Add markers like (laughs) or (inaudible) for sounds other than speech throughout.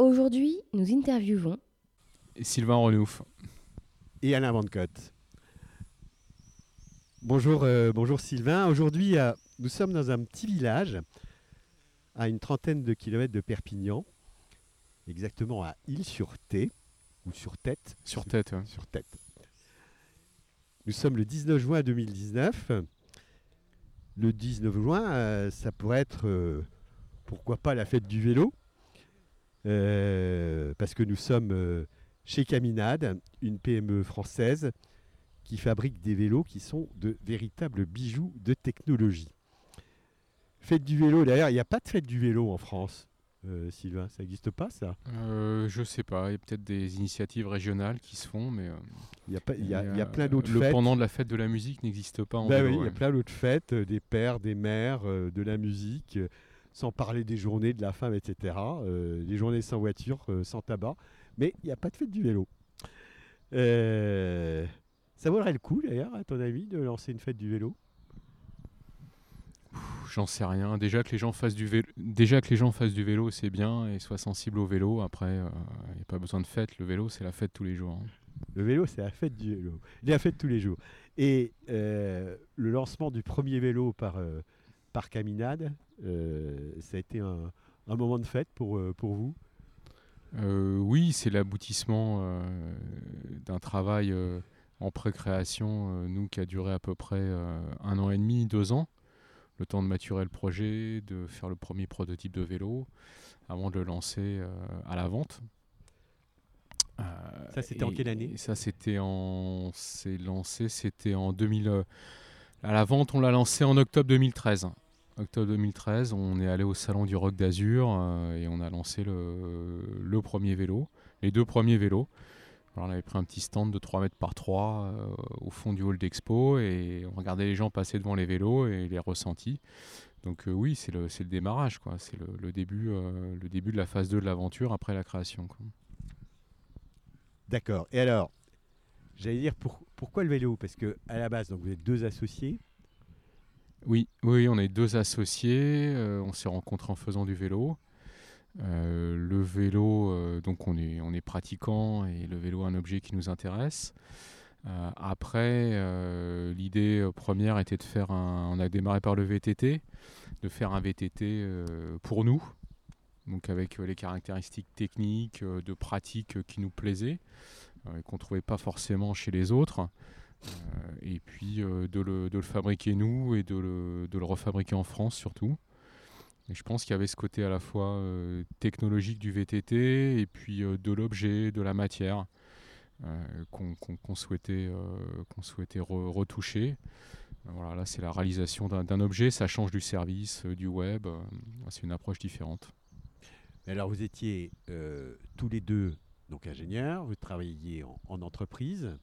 Aujourd'hui, nous interviewons Sylvain Renouf et Alain Van Cotte. Bonjour, euh, bonjour Sylvain. Aujourd'hui, euh, nous sommes dans un petit village à une trentaine de kilomètres de Perpignan, exactement à Île-sur-Thé, ou sur Tête. Sur Tête, Sur Tête. Nous sommes le 19 juin 2019. Le 19 juin, euh, ça pourrait être, pourquoi pas, la fête du vélo. Euh, parce que nous sommes euh, chez Caminade, une PME française qui fabrique des vélos qui sont de véritables bijoux de technologie. Fête du vélo, d'ailleurs, il n'y a pas de fête du vélo en France. Euh, Sylvain, ça n'existe pas ça? Euh, Je sais pas, il y a peut-être des initiatives régionales qui se font, mais il y, a il, y a, plein d'autres fêtes. Le pendant de la fête de la musique n'existe pas en. Oui, il y a plein d'autres fêtes, des pères, des mères, de la musique sans parler des journées de la femme, etc. Euh, les journées sans voiture, euh, sans tabac. Mais il n'y a pas de fête du vélo. Euh, ça vaudrait le coup, d'ailleurs, à ton avis, de lancer une fête du vélo? J'en sais rien. Déjà que les gens fassent du vélo, déjà que les gens fassent du vélo, c'est bien et soient sensibles au vélo. Après, il n'y a pas besoin de fête. Le vélo, c'est la fête tous les jours. Hein. Le vélo, c'est la fête du vélo. La fête tous les jours. Et le lancement du premier vélo par par Caminade, euh, ça a été un, moment de fête pour, euh, pour vous? Euh, Oui, c'est l'aboutissement d'un travail en pré-création, nous, qui a duré à peu près un an et demi, deux ans. Le temps de maturer le projet, de faire le premier prototype de vélo, avant de le lancer à la vente. ça, c'était en quelle année? Ça, c'était en. C'est lancé, c'était en 2000. À la vente, on l'a lancé en octobre 2013. Octobre 2013, on est allé au salon du Rock d'Azur euh, et on a lancé le, premier vélo, les deux premiers vélos. on avait pris un petit stand de 3 mètres par 3 euh, au fond du hall d'expo et on regardait les gens passer devant les vélos et les ressentis. Donc euh, oui, c'est le, démarrage, quoi. c'est le, début, le début de la phase 2 de l'aventure après la création. D'accord. Et alors, J'allais dire pourquoi le vélo? Parce que à la base, donc vous êtes deux associés. Oui, oui, on est deux associés. Euh, on s'est rencontrés en faisant du vélo. Euh, le vélo, euh, donc on est, on pratiquant et le vélo est un objet qui nous intéresse. après, l'idée première était de faire un. On a démarré par le VTT, de faire un VTT pour nous, donc avec les caractéristiques techniques, de pratique qui nous plaisaient. Euh, qu'on ne trouvait pas forcément chez les autres. Euh, et puis euh, de le, fabriquer nous et de le, refabriquer en France surtout. Et je pense qu'il y avait ce côté à la fois technologique du VTT et puis de l'objet, de la matière qu'on souhaitait, qu'on souhaitait retoucher. Voilà, là, c'est la réalisation d'un objet, ça change du service, du web, c'est une approche différente. Alors, vous étiez tous les deux donc ingénieur, vous travaillez en, entreprise.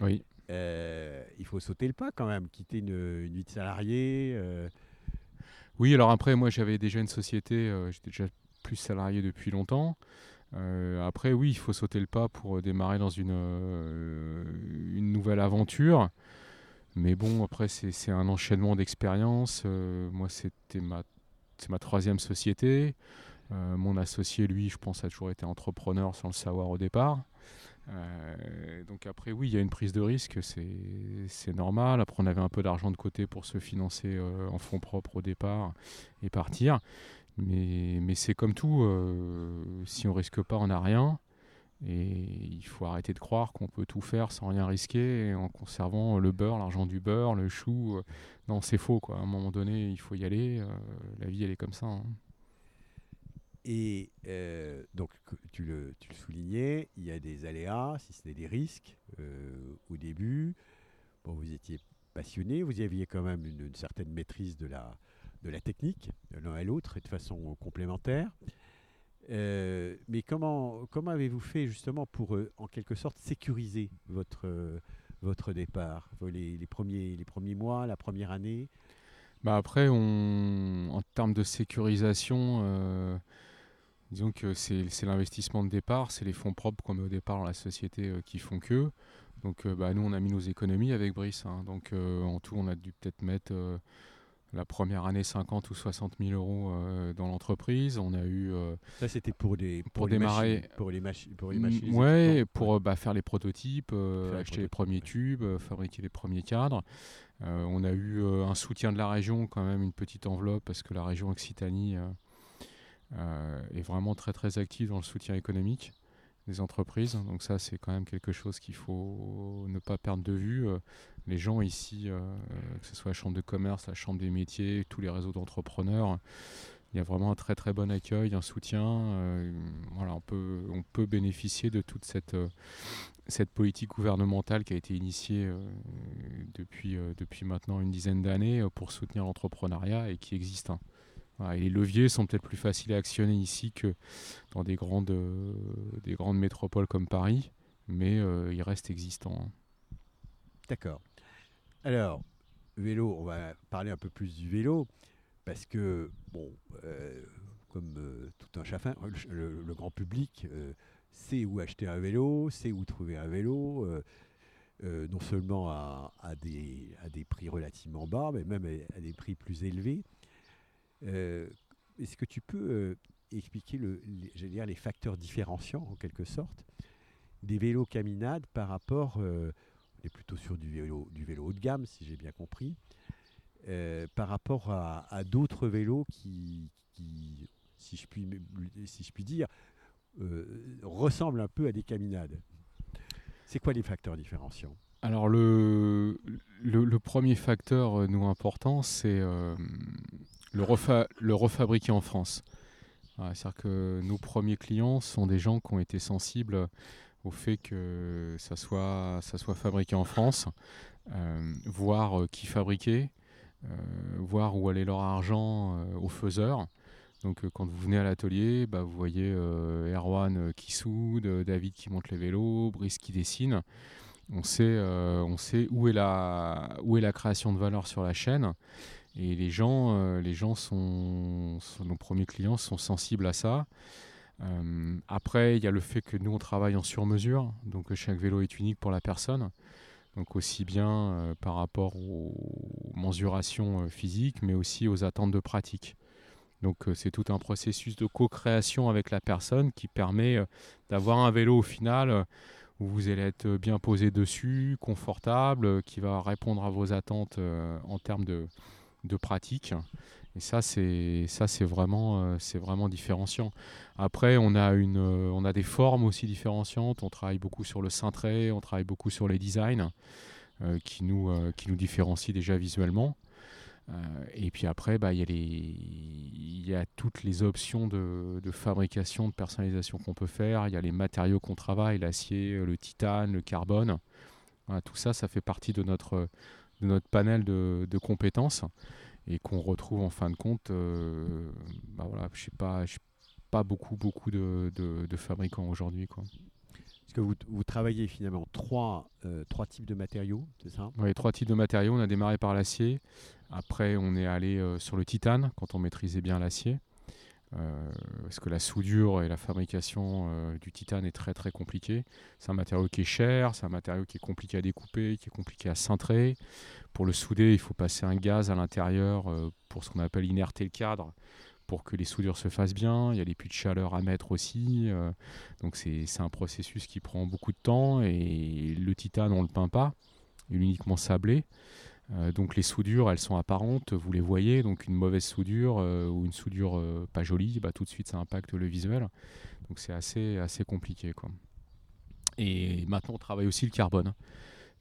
Oui. Euh, il faut sauter le pas quand même, quitter une, vie de salarié. Euh. Oui, alors après, moi j'avais déjà une société, euh, j'étais déjà plus salarié depuis longtemps. après, oui, il faut sauter le pas pour démarrer dans une, nouvelle aventure. Mais bon, après, c'est un enchaînement d'expériences. moi, c'était ma, troisième société. Mon associé, lui, je pense, a toujours été entrepreneur sans le savoir au départ. Euh, donc après, oui, il y a une prise de risque, c'est normal. Après, on avait un peu d'argent de côté pour se financer euh, en fonds propres au départ et partir. Mais, mais c'est comme tout, si on risque pas, on n'a rien. Et il faut arrêter de croire qu'on peut tout faire sans rien risquer en conservant le beurre, l'argent du beurre, le chou. Non, c'est faux. À un moment donné, il faut y aller. la vie, elle est comme ça. Hein. Et donc, tu le, soulignais, il y a des aléas, si ce n'est des risques, au début. Bon, vous étiez passionné, vous aviez quand même une, certaine maîtrise de la, de technique, l'un et l'autre, et de façon complémentaire. Euh, mais comment, comment avez-vous fait justement pour, euh, en quelque sorte, sécuriser votre, euh, départ? Les, premiers, mois, la première année? Bah Après, en termes de sécurisation, disons que c'est l'investissement de départ, c'est les fonds propres qu'on met au départ dans la société qui font que. Donc bah, nous, on a mis nos économies avec Brice. Hein. donc en tout, on a dû peut-être mettre la première année 50 ou 60 000 euros euh, dans l'entreprise. On a eu. Euh, ça, c'était pour, des, pour, démarrer. Machines, pour les, machines pour les machines. Ouais, pour euh, bah, faire les prototypes, acheter les, premiers tubes, fabriquer les premiers cadres. on a eu un soutien de la région, quand même, une petite enveloppe, parce que la région Occitanie est vraiment très très active dans le soutien économique des entreprises. Donc ça, c'est quand même quelque chose qu'il faut ne pas perdre de vue. Euh, les gens ici, euh, que ce soit la chambre de commerce, la chambre des métiers, tous les réseaux d'entrepreneurs, il y a vraiment un très très bon accueil, un soutien. Euh, voilà, on peut, on peut bénéficier de toute cette, cette politique gouvernementale qui a été initiée depuis, depuis maintenant une dizaine d'années pour soutenir l'entrepreneuriat et qui existe. Les leviers sont peut-être plus faciles à actionner ici que dans des grandes, euh, métropoles comme Paris, mais euh, ils restent existants. D'accord. Alors, vélo, on va parler un peu plus du vélo, parce que, bon, euh, comme tout un chafin, le, grand public sait où acheter un vélo, sait où trouver un vélo. non seulement à des prix relativement bas, mais même à des prix plus élevés. Euh, est-ce que tu peux euh, expliquer le, les, dire, les facteurs différenciants, en quelque sorte, des vélos caminades par rapport, euh, on est plutôt sur du vélo, du vélo haut de gamme, si j'ai bien compris, par rapport à, d'autres vélos qui, si, je puis, si je puis dire, ressemblent un peu à des caminades. C'est quoi les facteurs différenciants? Alors le, le, premier facteur nous important, c'est le, refabriquer en France. C'est-à-dire que nos premiers clients sont des gens qui ont été sensibles au fait que ça soit, fabriqué en France, euh, voir euh, qui fabriquait, euh, voir où allait leur argent aux faiseurs. Donc quand vous venez à l'atelier, bah, vous voyez Erwan qui soude, David qui monte les vélos, Brice qui dessine. On sait, où est la création de valeur sur la chaîne. Et les gens, euh, les gens sont, nos premiers clients sont sensibles à ça. Euh, après, il y a le fait que nous, on travaille en sur-mesure, donc chaque vélo est unique pour la personne. Donc aussi bien euh, par rapport aux mensurations physiques, mais aussi aux attentes de pratique. Donc c'est tout un processus de co-création avec la personne qui permet d'avoir un vélo au final où vous allez être bien posé dessus, confortable, qui va répondre à vos attentes en termes de, de pratique. Et ça, c'est ça, c'est vraiment, euh, c'est vraiment différenciant. Après, on a une, euh, on a des formes aussi différenciantes. On travaille beaucoup sur le cintré, on travaille beaucoup sur les designs euh, qui nous, qui nous différencient déjà visuellement. et puis après, bah, il y a les, y a toutes les options de, de fabrication, de personnalisation qu'on peut faire. Il y a les matériaux qu'on travaille, l'acier, le titane, le carbone. tout ça, ça fait partie de notre de notre panel de, compétences et qu'on retrouve en fin de compte, euh, bah voilà, je sais pas, pas beaucoup, beaucoup de, fabricants aujourd'hui. Quoi. Parce que vous, vous travaillez finalement trois, euh, trois types de matériaux, c'est ça? Oui, trois types de matériaux. On a démarré par l'acier. Après, on est allé euh, sur le titane quand on maîtrisait bien l'acier. Euh, parce que la soudure et la fabrication euh, du titane est très très compliquée. C'est un matériau qui est cher, c'est un matériau qui est compliqué à découper, qui est compliqué à cintrer. Pour le souder, il faut passer un gaz à l'intérieur euh, pour ce qu'on appelle inerter le cadre pour que les soudures se fassent bien. Il y a les puits de chaleur à mettre aussi. donc c'est un processus qui prend beaucoup de temps et le titane, on ne le peint pas. Il est uniquement sablé. Euh, donc les soudures, elles sont apparentes, vous les voyez. Donc une mauvaise soudure euh, ou une soudure euh, pas jolie, bah, tout de suite ça impacte le visuel. Donc c'est assez, assez compliqué. Quoi. Et maintenant, on travaille aussi le carbone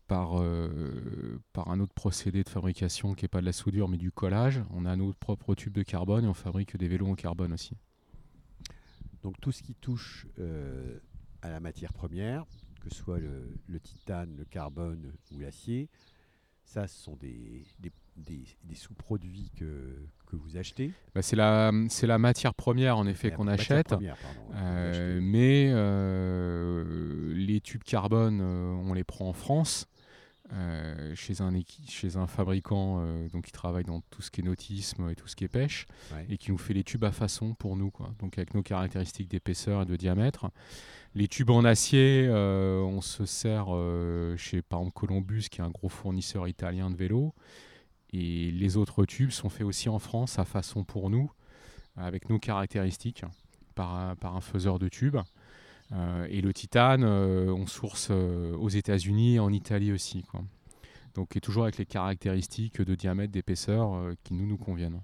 par, euh, par un autre procédé de fabrication qui n'est pas de la soudure mais du collage. On a nos propres tubes de carbone et on fabrique des vélos en carbone aussi. Donc tout ce qui touche à la matière première, que ce soit le titane, le carbone ou l'acier, ça ce sont des, des, des- des sous-produits que, que vous achetez. Bah, c'est la, matière première en effet qu'on achète. première, pardon, Euh, achetez. mais euh, les tubes carbone, euh, on les prend en France, euh, chez, un chez un fabricant euh, donc qui travaille dans tout ce qui est nautisme et tout ce qui est pêche, Ouais. et qui nous fait les tubes à façon pour nous, quoi. donc avec nos caractéristiques d'épaisseur et de diamètre. Les tubes en acier, euh, on se sert chez par exemple Columbus, qui est un gros fournisseur italien de vélos, et les autres tubes sont faits aussi en France à façon pour nous, avec nos caractéristiques, par un, par un faiseur de tubes. Euh, et le titane, euh, on source euh, aux États-Unis et en Italie aussi. Quoi. Donc, et toujours avec les caractéristiques de diamètre, d'épaisseur qui nous, nous conviennent.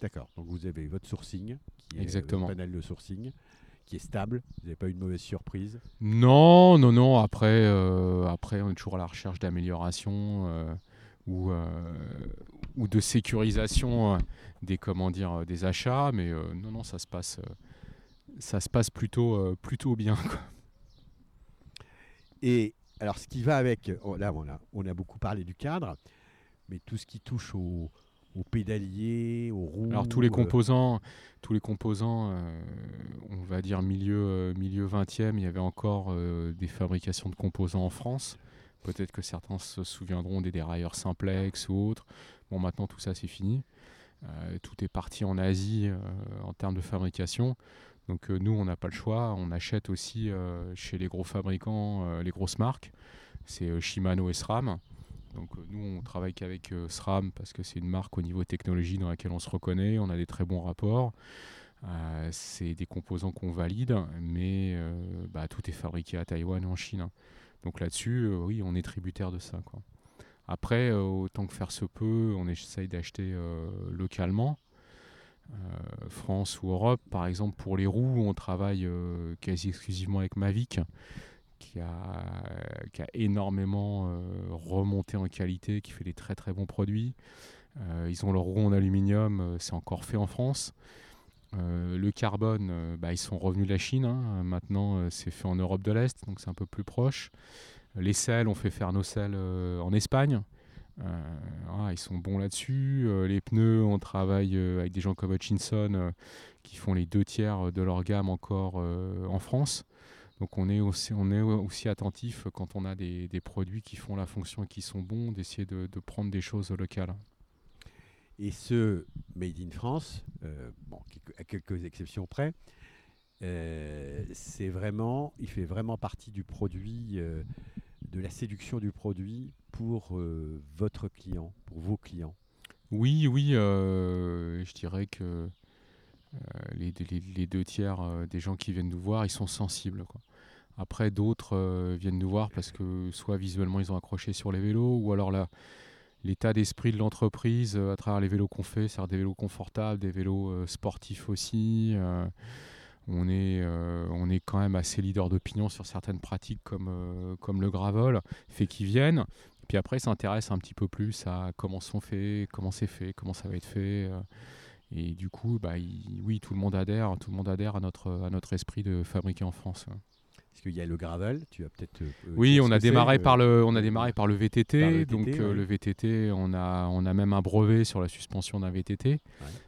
D'accord. Donc vous avez votre sourcing, qui est Exactement. votre panel de sourcing, qui est stable. Vous n'avez pas eu de mauvaise surprise. Non, non, non. Après, euh, après on est toujours à la recherche d'amélioration euh, ou, euh, ou de sécurisation des, comment dire, des achats. Mais non, non, ça se passe, ça se passe plutôt, euh, plutôt bien. quoi. Et alors, ce qui va avec, oh, là, on a, on a beaucoup parlé du cadre, mais tout ce qui touche au, au pédalier, aux roues. Alors tous les euh, composants, tous les composants, euh, on va dire milieu euh, milieu 20e, il y avait encore euh, des fabrications de composants en France. Peut-être que certains se souviendront des dérailleurs simplex ou autres. Bon, maintenant tout ça c'est fini. Tout est parti en Asie en termes de fabrication. Donc euh, nous, on n'a pas le choix. On achète aussi euh, chez les gros fabricants, euh, les grosses marques. C'est Shimano et SRAM. Donc nous, on travaille qu'avec SRAM parce que c'est une marque au niveau technologie dans laquelle on se reconnaît, on a des très bons rapports. C'est des composants qu'on valide, mais bah, tout est fabriqué à Taïwan et en Chine. hein. Donc là-dessus, oui, on est tributaire de ça. Après, autant que faire se peut, on essaye d'acheter localement. Euh, France ou Europe, par exemple, pour les roues, on travaille euh, quasi exclusivement avec Mavic qui a, énormément euh, remonté en qualité, qui fait des très très bons produits. Ils ont leur roue en aluminium, c'est encore fait en France. Le carbone, bah, ils sont revenus de la Chine. hein. Maintenant, c'est fait en Europe de l'Est, donc c'est un peu plus proche. Les selles, on fait faire nos selles en Espagne. Euh, voilà, ils sont bons là-dessus. Euh, les pneus, on travaille euh, avec des gens comme Hutchinson qui font les deux tiers de leur gamme encore en France. Donc on est aussi, attentif quand on a des, produits qui font la fonction et qui sont bons, d'essayer de, prendre des choses locales. Et ce Made in France, bon, à quelques exceptions près, c'est vraiment, il fait vraiment partie du produit, de la séduction du produit pour euh, votre client, pour vos clients? Oui, oui, euh, je dirais que euh, les, deux tiers des gens qui viennent nous voir, ils sont sensibles. Après, d'autres viennent nous voir parce que soit visuellement ils ont accroché sur les vélos, ou alors l'état d'esprit de l'entreprise à travers les vélos qu'on fait, c'est-à-dire des vélos confortables, des vélos sportifs aussi. on est, on est quand même assez leader d'opinion sur certaines pratiques comme, comme le gravel, fait qu'ils viennent. Puis après, ils s'intéressent un petit peu plus à comment sont faits, comment c'est fait, comment ça va être fait. euh, et du coup, bah, il- oui, tout le monde adhère, tout le monde adhère à notre, à notre esprit de fabriquer en France. Parce qu'il y a le gravel, tu as peut-être. euh, Oui, on a démarré le- par le, on a démarré par le VTT. Par le donc euh, le VTT, on a, on a même un brevet sur la suspension d'un VTT.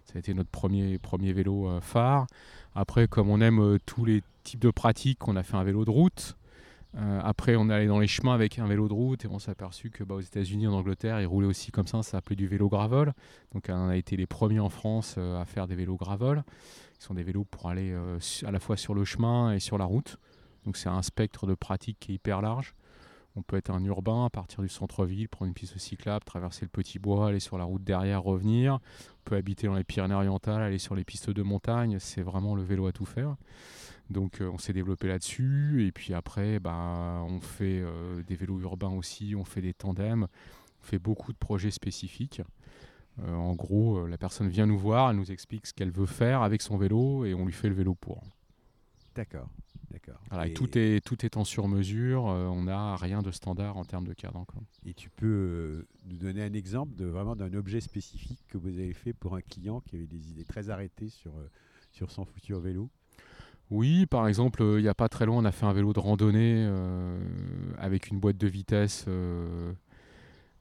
Ça a été notre premier, premier vélo euh, phare. Après, comme on aime euh, tous les types de pratiques, on a fait un vélo de route. Euh, après, on est allé dans les chemins avec un vélo de route et on s'est aperçu que bah, aux États-Unis, en Angleterre, ils roulaient aussi comme ça. Ça s'appelait du vélo gravel. Donc, on a été les premiers en France euh, à faire des vélos gravel. Ils sont des vélos pour aller euh, à la fois sur le chemin et sur la route. Donc, c'est un spectre de pratique qui est hyper large. On peut être un urbain à partir du centre-ville, prendre une piste cyclable, traverser le petit bois, aller sur la route derrière, revenir. On peut habiter dans les Pyrénées-Orientales, aller sur les pistes de montagne. C'est vraiment le vélo à tout faire. Donc euh, on s'est développé là-dessus. Et puis après, bah, on fait euh, des vélos urbains aussi, on fait des tandems, on fait beaucoup de projets spécifiques. Euh, en gros, la personne vient nous voir, elle nous explique ce qu'elle veut faire avec son vélo et on lui fait le vélo pour. D'accord. D'accord. Voilà, et tout, est, tout est en sur-mesure, on n'a rien de standard en termes de cadre encore. Et tu peux nous donner un exemple de vraiment d'un objet spécifique que vous avez fait pour un client qui avait des idées très arrêtées sur, sur son futur vélo? Oui, par exemple, il n'y a pas très loin, on a fait un vélo de randonnée avec une boîte de vitesse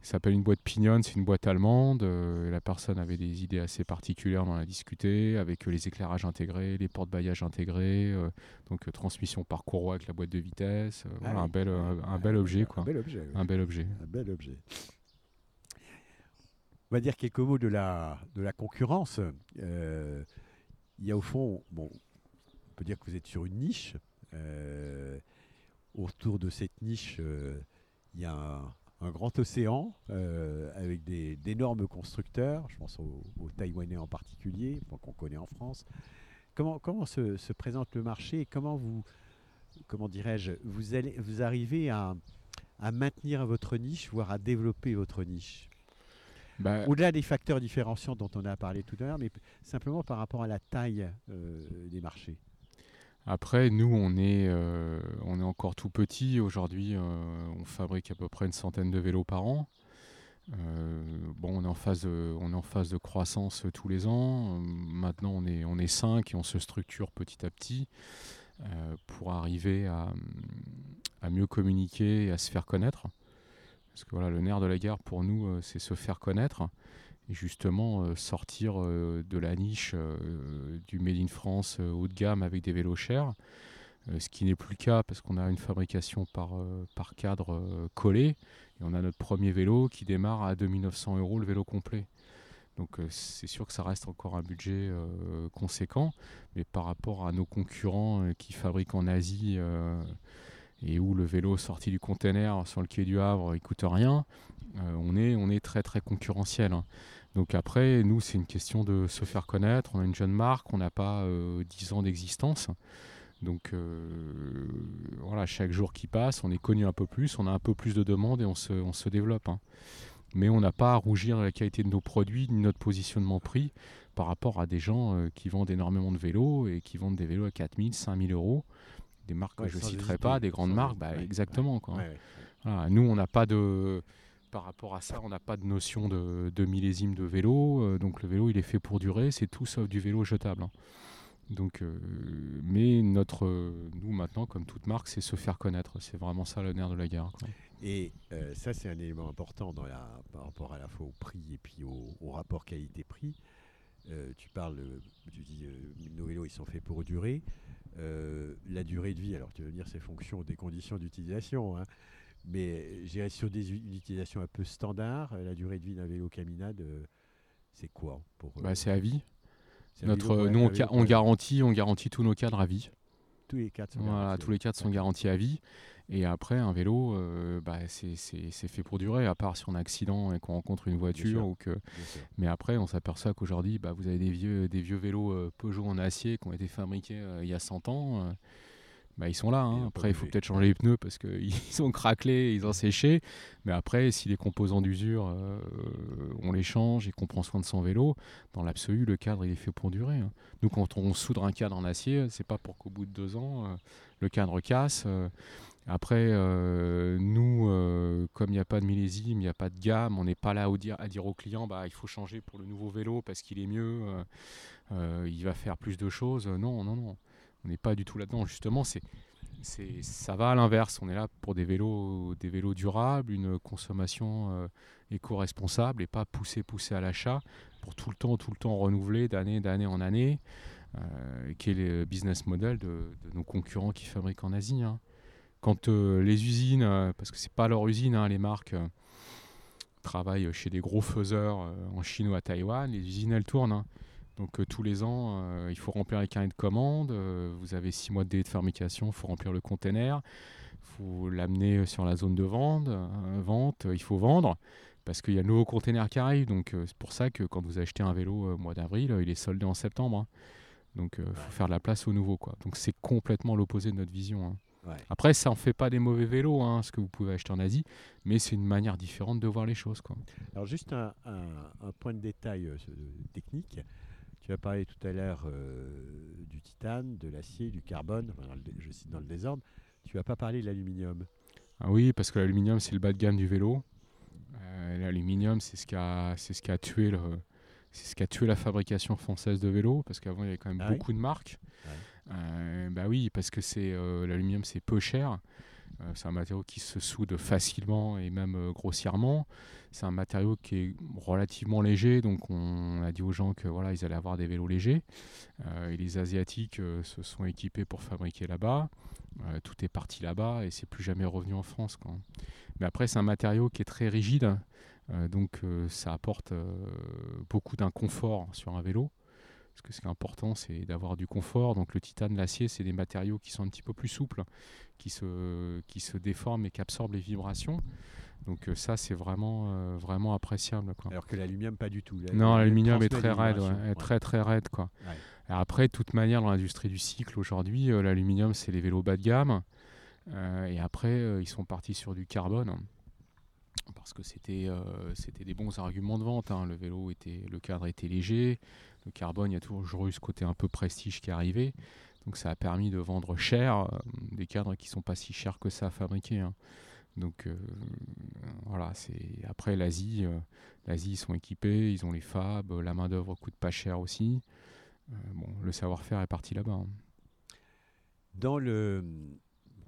ça s'appelle une boîte Pignon, c'est une boîte allemande. Euh, la personne avait des idées assez particulières, on en a discuté, avec euh, les éclairages intégrés, les portes-bagages intégrés, euh, donc transmission par courroie avec la boîte de vitesse. Ah voilà, un, bel, un, bel objet. Quoi. Un bel objet. Un bel objet. Un bel objet. On va dire quelques mots de la, de la concurrence. il y a au fond, bon, on peut dire que vous êtes sur une niche. autour de cette niche, il y a un, un grand océan euh, avec d'énormes constructeurs, je pense aux, Taïwanais en particulier, qu'on connaît en France. Comment, comment se, présente le marché et comment vous, comment dirais-je, vous, allez, vous arrivez à, maintenir votre niche, voire à développer votre niche? Bah, Au-delà des facteurs différenciants dont on a parlé tout à l'heure, mais simplement par rapport à la taille euh, des marchés. Après, nous, on est, euh, on est encore tout petit. Aujourd'hui, euh, on fabrique à peu près une centaine de vélos par an. Euh, bon, on est, en phase de, on est en phase de croissance tous les ans. maintenant, on est, on est cinq et on se structure petit à petit pour arriver à, à, mieux communiquer et à se faire connaître. Parce que voilà, le nerf de la guerre pour nous, c'est se faire connaître et justement euh, sortir euh, de la niche euh, du Made in France haut de gamme avec des vélos chers, ce qui n'est plus le cas parce qu'on a une fabrication par, cadre collé et on a notre premier vélo qui démarre à 2900 euros le vélo complet. Donc c'est sûr que ça reste encore un budget conséquent, mais par rapport à nos concurrents qui fabriquent en Asie et où le vélo sorti du container sur le quai du Havre il coûte rien, on, est, on est très très concurrentiel. Hein. Donc après, nous, c'est une question de se faire connaître. On a une jeune marque, on n'a pas euh, 10 ans d'existence. Donc euh, voilà, chaque jour qui passe, on est connu un peu plus, on a un peu plus de demandes et on se, on se développe. Hein. Mais on n'a pas à rougir de la qualité de nos produits, ni notre positionnement prix par rapport à des gens euh, qui vendent énormément de vélos et qui vendent des vélos à 4000, 5000 euros. Des marques que je ne citerai pas, des grandes marques, bah, exactement. Quoi. nous, on n'a pas de par rapport à ça, on n'a pas de notion de, millésime de vélo. Euh, donc le vélo, il est fait pour durer. C'est tout sauf du vélo jetable. Hein. Donc, euh, mais notre, nous maintenant, comme toute marque, c'est se faire connaître. C'est vraiment ça le nerf de la guerre. Et euh, ça, c'est un élément important dans la, par rapport à la fois au prix et puis au, rapport qualité-prix. tu parles, tu dis, nos vélos, ils sont faits pour durer. la durée de vie, alors tu veux dire, c'est fonction des conditions d'utilisation. Hein. Mais j'irais sur des utilisations un peu standards, la durée de vie d'un vélo caminade, euh, c'est quoi pour, bah, C'est à vie. Notre, nous, on, garantit, on garantit tous nos cadres à vie. Tous les cadres sont, voilà, tous les cadres sont garantis à vie. Et après, un vélo, euh, bah, c'est fait pour durer, à part si on a un accident et qu'on rencontre une voiture. Ou que... Mais après, on s'aperçoit qu'aujourd'hui, bah, vous avez des vieux, des vieux vélos euh, Peugeot en acier qui ont été fabriqués il y a 100 ans bah, ils sont là. Hein. Après, il faut peut-être changer les pneus parce qu'ils (laughs) ont craquelé, ils ont séché. Mais après, si les composants d'usure, euh, on les change et qu'on prend soin de son vélo, dans l'absolu, le cadre il est fait pour durer. Hein. Nous, quand on soudre un cadre en acier, c'est pas pour qu'au bout de deux ans, euh, le cadre casse. Euh. après, nous, comme il n'y a pas de millésime, il n'y a pas de gamme, on n'est pas là à dire au client, bah, il faut changer pour le nouveau vélo parce qu'il est mieux, il va faire plus de choses. Non, non, non. On n'est pas du tout là-dedans. Justement, c'est, ça va à l'inverse. On est là pour des vélos, des vélos durables, une consommation euh, éco-responsable et pas pousser, pousser à l'achat pour tout le temps, tout le temps renouveler d'année, d'année en année, euh, qui est le business model de, nos concurrents qui fabriquent en Asie. Hein. Quand euh, les usines, parce que c'est pas leur usine, hein, les marques travaillent chez des gros faiseurs en Chine ou à Taïwan, les usines elles tournent. Hein. Donc euh, tous les ans, euh, il faut remplir les carnets de commandes. Euh, vous avez six mois de délai de fabrication, il faut remplir le container. Il faut l'amener sur la zone de vente. vente il faut vendre parce qu'il y a le nouveau container qui arrive. Donc c'est pour ça que quand vous achetez un vélo au mois d'avril, il est soldé en septembre. Hein. Donc il faut faire de la place au nouveau. Quoi. Donc c'est complètement l'opposé de notre vision. Hein. Après, ça en fait pas des mauvais vélos, hein, ce que vous pouvez acheter en Asie, mais c'est une manière différente de voir les choses. Quoi. Alors juste un, point de détail technique Tu as parlé tout à l'heure du titane, de l'acier, du carbone, je cite dans le désordre. Tu n'as pas parlé de l'aluminium. Ah oui, parce que l'aluminium, c'est le bas de gamme du vélo. l'aluminium, c'est ce, qui a, ce qui a tué le, c'est ce qui a tué la fabrication française de vélos, parce qu'avant il y avait quand même ah beaucoup de marques. Euh, bah oui, parce que c'est euh, l'aluminium c'est peu cher. Euh, c'est un matériau qui se soude facilement et même grossièrement. C'est un matériau qui est relativement léger, donc on a dit aux gens que voilà ils allaient avoir des vélos légers. et les asiatiques se sont équipés pour fabriquer là-bas. tout est parti là-bas et c'est plus jamais revenu en France. Mais après c'est un matériau qui est très rigide. Euh, donc euh, ça apporte euh, beaucoup d'inconfort sur un vélo. Parce que ce qui est important, c'est d'avoir du confort. Donc le titane, l'acier, c'est des matériaux qui sont un petit peu plus souples, qui se, qui se déforment et qui absorbent les vibrations. Donc ça, c'est vraiment, vraiment appréciable. Alors que l'aluminium, pas du tout. Non, l'aluminium est très raide, est très très raide. Quoi. après, de toute manière, dans l'industrie du cycle aujourd'hui, l'aluminium, c'est les vélos bas de gamme. et après, ils sont partis sur du carbone parce que c'était euh, c'était des bons arguments de vente. Hein. Le vélo était, le cadre était léger, le carbone, il y a toujours eu ce côté un peu prestige qui est arrivé. Donc ça a permis de vendre cher euh, des cadres qui sont pas si chers que ça à fabriquer. Hein. Donc euh, voilà, c'est après l'Asie, l'Asie ils sont équipés, ils ont les fabs, la main d'œuvre coûte pas cher aussi. bon, le savoir-faire est parti là-bas. Hein. Dans le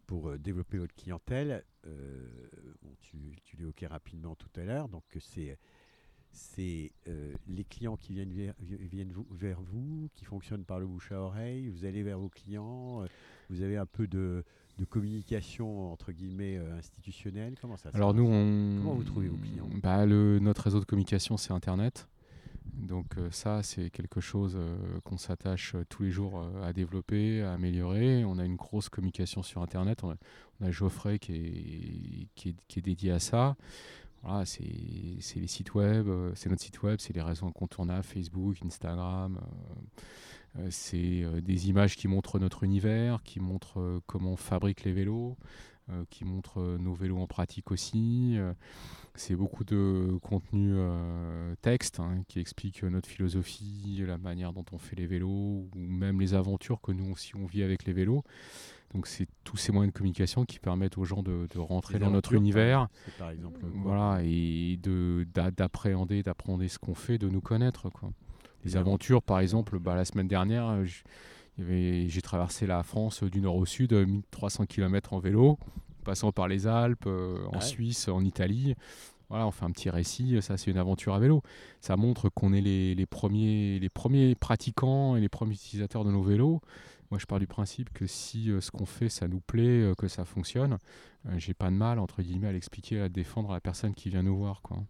pour développer votre clientèle, tu, tu l'évoquais rapidement tout à l'heure, donc c'est c'est euh, les clients qui viennent, vers, viennent vers vous, qui fonctionnent par le bouche à oreille, vous allez vers vos clients, euh, vous avez un peu de, de communication entre guillemets euh, institutionnelle, comment ça se Alors nous, on... comment vous trouvez vos clients? Bah, le, Notre réseau de communication, c'est Internet. Donc ça, c'est quelque chose qu'on s'attache tous les jours à développer, à améliorer. On a une grosse communication sur Internet. On a, Geoffrey qui est, qui est, qui est dédié à ça. Voilà, c'est les sites web, c'est notre site web, c'est les réseaux incontournables, Facebook, Instagram. c'est des images qui montrent notre univers, qui montrent comment on fabrique les vélos, qui montrent nos vélos en pratique aussi. C'est beaucoup de contenu euh, texte hein, qui explique notre philosophie, la manière dont on fait les vélos, ou même les aventures que nous aussi on vit avec les vélos. Donc c'est tous ces moyens de communication qui permettent aux gens de, rentrer dans notre univers, par exemple, voilà, et de d'appréhender, d'apprendre ce qu'on fait, de nous connaître. Quoi. Les aventures, par exemple, bah, la semaine dernière, j'ai traversé la France du nord au sud, 1300 km en vélo passant par les Alpes, euh, en Suisse, en Italie. Voilà, on fait un petit récit, ça c'est une aventure à vélo. Ça montre qu'on est les, premiers, les premiers pratiquants et les premiers utilisateurs de nos vélos. Moi je pars du principe que si euh, ce qu'on fait ça nous plaît, euh, que ça fonctionne, j'ai pas de mal entre guillemets à l'expliquer, à défendre à la personne qui vient nous voir. Quoi.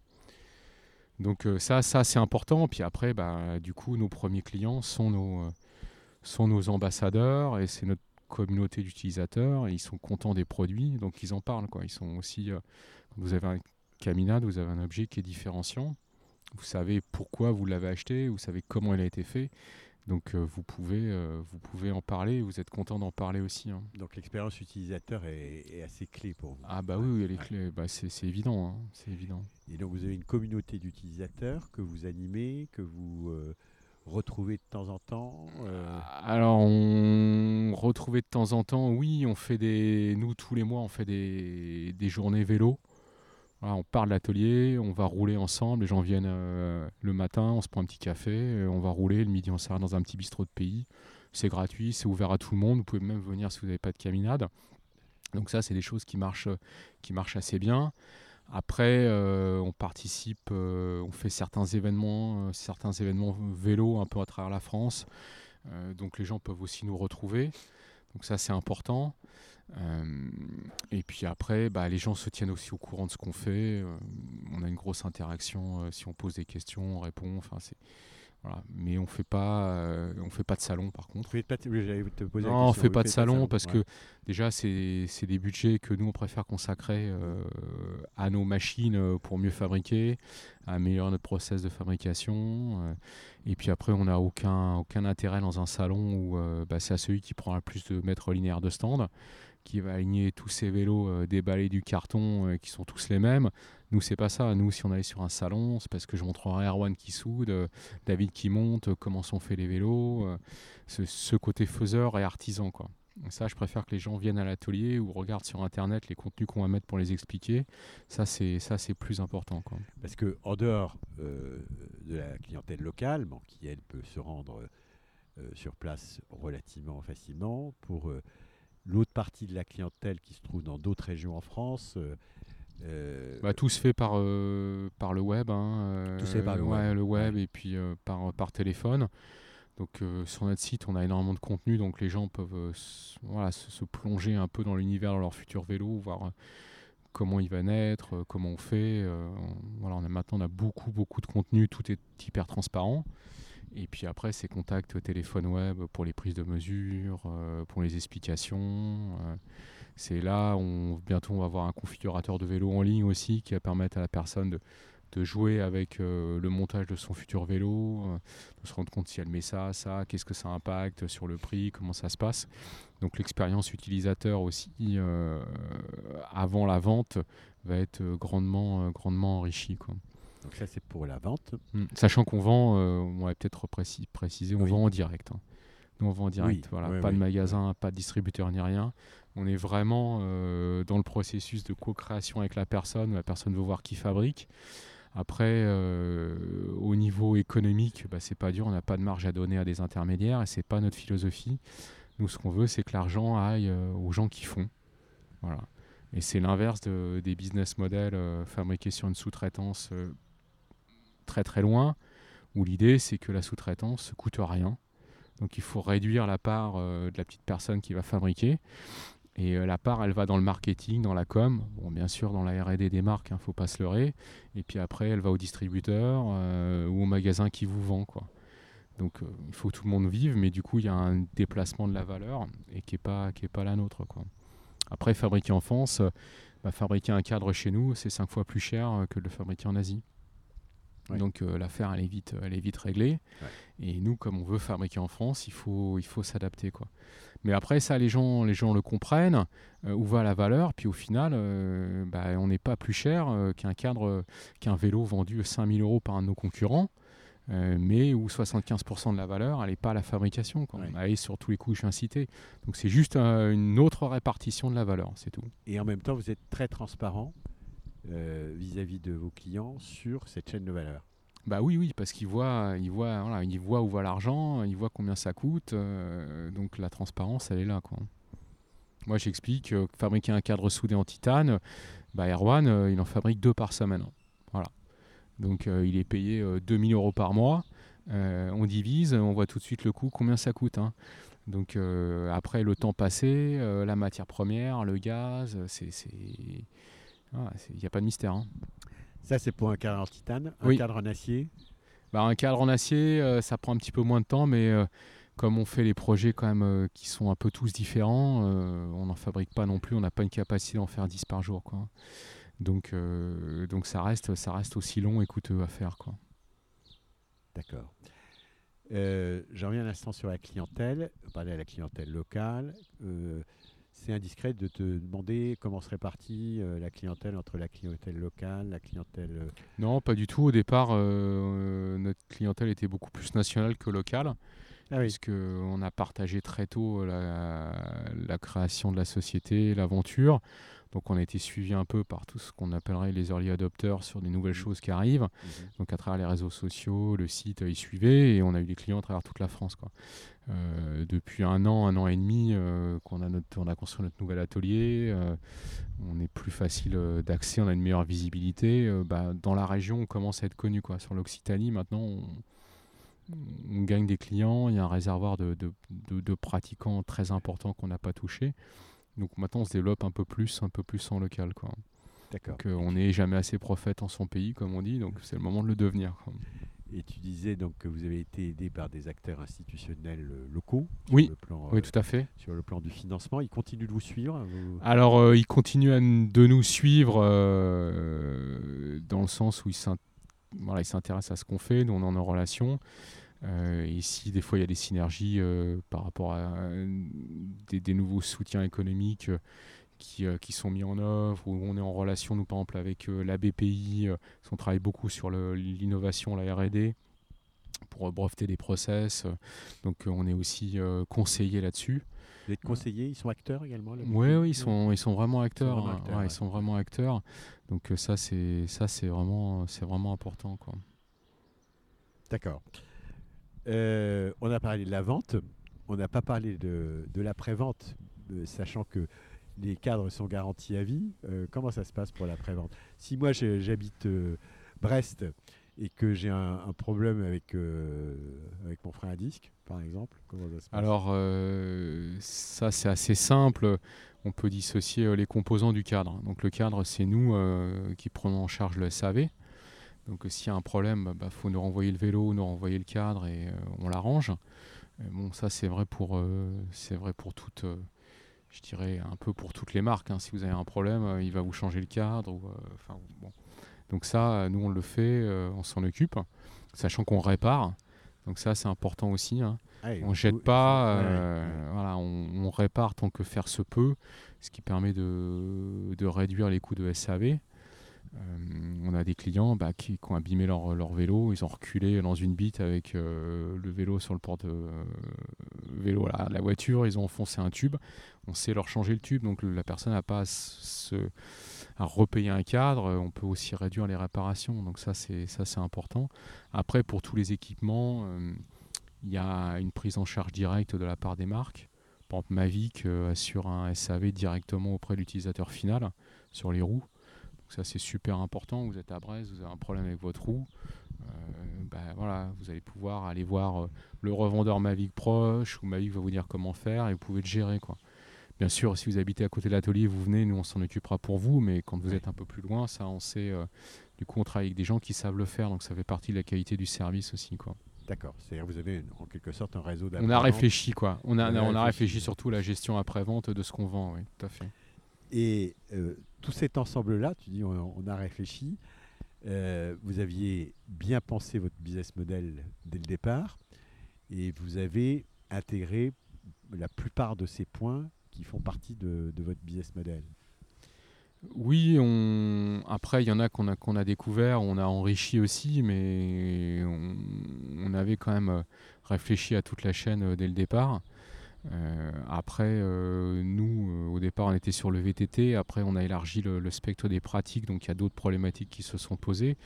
Donc ça, ça c'est important. Puis après, bah, du coup, nos premiers clients sont nos, sont nos ambassadeurs et c'est notre communauté d'utilisateurs, ils sont contents des produits, donc ils en parlent. Quoi. Ils sont aussi, euh, vous avez un caminade, vous avez un objet qui est différenciant, vous savez pourquoi vous l'avez acheté, vous savez comment il a été fait, donc euh, vous, pouvez, euh, vous pouvez en parler, vous êtes content d'en parler aussi. Hein. Donc l'expérience utilisateur est, assez clé pour vous. Ah bah oui, elle est clé, bah, c'est évident, hein. c'est évident. Et donc vous avez une communauté d'utilisateurs que vous animez, que vous retrouver de temps en temps euh Alors, on retrouvait de temps en temps, oui, on fait des. Nous, tous les mois, on fait des, journées vélo. on part de l'atelier, on va rouler ensemble, les gens viennent euh, le matin, on se prend un petit café, euh, on va rouler, le midi on s'arrête dans un petit bistrot de pays. C'est gratuit, c'est ouvert à tout le monde, vous pouvez même venir si vous n'avez pas de caminade. Donc ça, c'est des choses qui marchent, qui marchent assez bien. Après, euh, on participe, euh, on fait certains événements, euh, certains événements vélo un peu à travers la France. donc les gens peuvent aussi nous retrouver. Donc ça, c'est important. et puis après, bah, les gens se tiennent aussi au courant de ce qu'on fait. on a une grosse interaction. si on pose des questions, on répond. Enfin, c'est mais on fait pas, euh, on fait pas de salon par contre. Pas non, on fait pas de salon parce que déjà c'est des budgets que nous on préfère consacrer euh, à nos machines euh, pour mieux fabriquer, à améliorer notre process de fabrication. et puis après on n'a aucun aucun intérêt dans un salon où bah, c'est à celui qui prend le plus de mètres linéaires de stand qui va aligner tous ces vélos déballés du carton qui sont tous les mêmes. Nous, c'est pas ça. Nous, si on allait sur un salon, c'est parce que je montrerai Erwan qui soude, euh, David qui monte, comment sont faits les vélos, ce, ce, côté faiseur et artisan. Quoi. Ça, je préfère que les gens viennent à l'atelier ou regardent sur Internet les contenus qu'on va mettre pour les expliquer. Ça, c'est ça, c'est plus important. Quoi. Parce que en dehors de la clientèle locale, qui elle peut se rendre sur place relativement facilement, pour l'autre partie de la clientèle qui se trouve dans d'autres régions en France. Euh, euh, bah, tout se fait par, euh, par le web. Hein, tout se fait par le web. le web et puis par, par téléphone. Donc sur notre site, on a énormément de contenu, donc les gens peuvent voilà, se, plonger un peu dans l'univers de leur futur vélo, voir comment il va naître, comment on fait. voilà, on a, maintenant on a beaucoup beaucoup de contenu, tout est hyper transparent. Et puis après, c'est contact téléphone web pour les prises de mesure, euh, pour les explications. Euh, c'est là, on, bientôt, on va avoir un configurateur de vélo en ligne aussi qui va permettre à la personne de, de jouer avec euh, le montage de son futur vélo, de se rendre compte si elle met ça, ça, qu'est-ce que ça impacte sur le prix, comment ça se passe. Donc l'expérience utilisateur aussi, avant la vente, va être grandement, grandement enrichie. Quoi. Donc ça, c'est pour la vente. Hmm. Sachant qu'on vend, euh, on va peut-être préciser, on vend en direct. Hein. Nous, on vend en direct. voilà, pas de magasin, pas de distributeur ni rien. On est vraiment euh, dans le processus de co-création avec la personne. La personne veut voir qui fabrique. Après, euh, au niveau économique, bah, c'est pas dur. On n'a pas de marge à donner à des intermédiaires et c'est pas notre philosophie. Nous, ce qu'on veut, c'est que l'argent aille aux gens qui font. Voilà. Et c'est l'inverse de, des business models fabriqués sur une sous-traitance très très loin, où l'idée c'est que la sous-traitance coûte rien. Donc il faut réduire la part euh, de la petite personne qui va fabriquer. Et euh, la part, elle va dans le marketing, dans la com, bon, bien sûr dans la RD des marques, il hein, ne faut pas se leurrer. Et puis après, elle va au distributeur euh, ou au magasin qui vous vend. Quoi. Donc il faut que tout le monde vive, mais du coup, il y a un déplacement de la valeur et qui n'est pas, pas la nôtre. Quoi. Après, fabriquer en France, bah, fabriquer un cadre chez nous, c'est cinq fois plus cher que de le fabriquer en Asie. Donc euh, l'affaire elle est vite, elle est vite réglée. Et nous, comme on veut fabriquer en France, il faut, il faut s'adapter quoi. Mais après ça, les gens, les gens le comprennent. Euh, où va la valeur Puis au final, euh, bah, on n'est pas plus cher qu'un cadre, qu'un vélo vendu 5000 euros par un de nos concurrents. mais où 75% de la valeur, elle n'est pas à la fabrication. Quoi. Elle est sur tous les que je. Donc c'est juste une autre répartition de la valeur, c'est tout. Et en même temps, vous êtes très transparent euh, vis-à-vis de vos clients sur cette chaîne de valeur bah oui, oui, parce qu'ils voient, ils voient, ils voient où va l'argent, ils voient combien ça coûte, euh, donc la transparence, elle est là, quoi. Moi, j'explique euh, que fabriquer un cadre soudé en titane, bah Erwan, il en fabrique deux par semaine. Voilà. Donc, il est payé 2000 euros par mois. on divise, on voit tout de suite le coût, combien ça coûte. Hein. Donc, après, le temps passé, la matière première, le gaz, c'est ah, il n'y a pas de mystère. Hein. Ça, c'est pour un cadre en titane. Un cadre en acier bah, Un cadre en acier, euh, ça prend un petit peu moins de temps, mais euh, comme on fait les projets quand même euh, qui sont un peu tous différents, on n'en fabrique pas non plus, on n'a pas une capacité d'en faire 10 par jour. Quoi. Donc, donc ça, reste, ça reste aussi long et coûteux à faire. Quoi. D'accord. J'en reviens un instant sur la clientèle. Parlait à la clientèle locale c'est indiscret de te demander comment se répartit euh, la clientèle entre la clientèle locale, la clientèle... Euh, non, pas du tout. Au départ, euh, notre clientèle était beaucoup plus nationale que locale. Ah Puisqu'on a partagé très tôt la, la création de la société, l'aventure. Donc on a été suivi un peu par tout ce qu'on appellerait les early adopters sur des nouvelles mmh. choses qui arrivent. Mmh. Donc à travers les réseaux sociaux, le site, ils suivaient et on a eu des clients à travers toute la France. Quoi. Euh, depuis un an, un an et demi euh, qu'on a, on a construit notre nouvel atelier, euh, on est plus facile d'accès, on a une meilleure visibilité. Bah, dans la région, on commence à être connu. Quoi. Sur l'Occitanie, maintenant, on, gagne des clients, il y a un réservoir de, de, de pratiquants très important qu'on n'a pas touché. Donc maintenant, on se développe un peu plus, un peu plus en local. Quoi. D'accord. Donc, on n'est jamais assez prophète en son pays, comme on dit, donc c'est le moment de le devenir. Et tu disais donc que vous avez été aidé par des acteurs institutionnels euh, locaux. Oui, oui, euh, tout à fait. Sur le plan du financement, ils continuent de vous suivre Alors, euh, ils continuent de nous suivre dans le sens où ils s'intéressent à ce qu'on fait, nous on est en relation. Euh, ici, des fois, il y a des synergies euh, par rapport à des, nouveaux soutiens économiques qui, qui, sont mis en œuvre, où on est en relation, nous, par exemple, avec la BPI. on travaille beaucoup sur l'innovation, la RD, pour breveter des process. donc, on est aussi conseillé là-dessus. Vous êtes ils sont acteurs également Oui, oui, ils sont, ils sont vraiment acteurs. Ils sont vraiment acteurs, hein. ils sont vraiment acteurs. Donc ça, c'est ça, c'est vraiment, c'est vraiment important, quoi. D'accord. Euh, on a parlé de la vente, on n'a pas parlé de, de l'après-vente, euh, sachant que les cadres sont garantis à vie. Euh, comment ça se passe pour l'après-vente? Si moi j'habite Brest et que j'ai un, problème avec, avec mon frein à disque, par exemple, comment ça se passe? Alors, ça c'est assez simple. On peut dissocier les composants du cadre. Donc le cadre, c'est nous qui prenons en charge le SAV. Donc s'il y a un problème, il bah, faut nous renvoyer le vélo, nous renvoyer le cadre et euh, on l'arrange. bon, ça c'est vrai pour euh, c'est vrai pour toutes, euh, je dirais un peu pour toutes les marques. Hein. Si vous avez un problème, il va vous changer le cadre. bon. Donc ça, nous on le fait, on s'en occupe, sachant qu'on répare. Donc ça c'est important aussi. Hein. Ah, on jette pas, voilà, on, répare tant que faire se peut, ce qui permet de, de réduire les coûts de SAV. Euh, on a des clients bah, qui, ont abîmé leur, leur, vélo, ils ont reculé dans une bite avec euh, le vélo sur le porte euh, vélo là, la voiture, ils ont enfoncé un tube. On sait leur changer le tube, donc la personne n'a pas à, se, repayer un cadre. On peut aussi réduire les réparations, donc ça c'est ça important. Après pour tous les équipements, il y a une prise en charge directe de la part des marques. Par exemple, Mavic assure un SAV directement auprès de l'utilisateur final sur les roues ça c'est super important. Vous êtes à Brest, vous avez un problème avec votre roue. Euh, bah, voilà, vous allez pouvoir aller voir euh, le revendeur Mavic proche ou Mavic va vous dire comment faire et vous pouvez le gérer. Quoi. Bien sûr, si vous habitez à côté de l'atelier, vous venez, nous on s'en occupera pour vous, mais quand vous êtes un peu plus loin, ça on sait. Euh, du coup, on travaille avec des gens qui savent le faire, donc ça fait partie de la qualité du service aussi. Quoi. D'accord. C'est-à-dire vous avez en quelque sorte un réseau On a réfléchi quoi. On a, on a, réfléchi, surtout à la gestion après-vente de ce qu'on vend, oui, tout à fait. Et tout cet ensemble-là, tu dis, on, a réfléchi. Euh, vous aviez bien pensé votre business model dès le départ et vous avez intégré la plupart de ces points qui font partie de, votre business model. Oui, après il y en a qu'on a, a découvert, on a enrichi aussi, mais on, avait quand même réfléchi à toute la chaîne euh, dès le départ. Euh, après, euh, nous, euh, au départ, on était sur le VTT. Après, on a élargi le, spectre des pratiques. Donc, il y a d'autres problématiques qui se sont posées.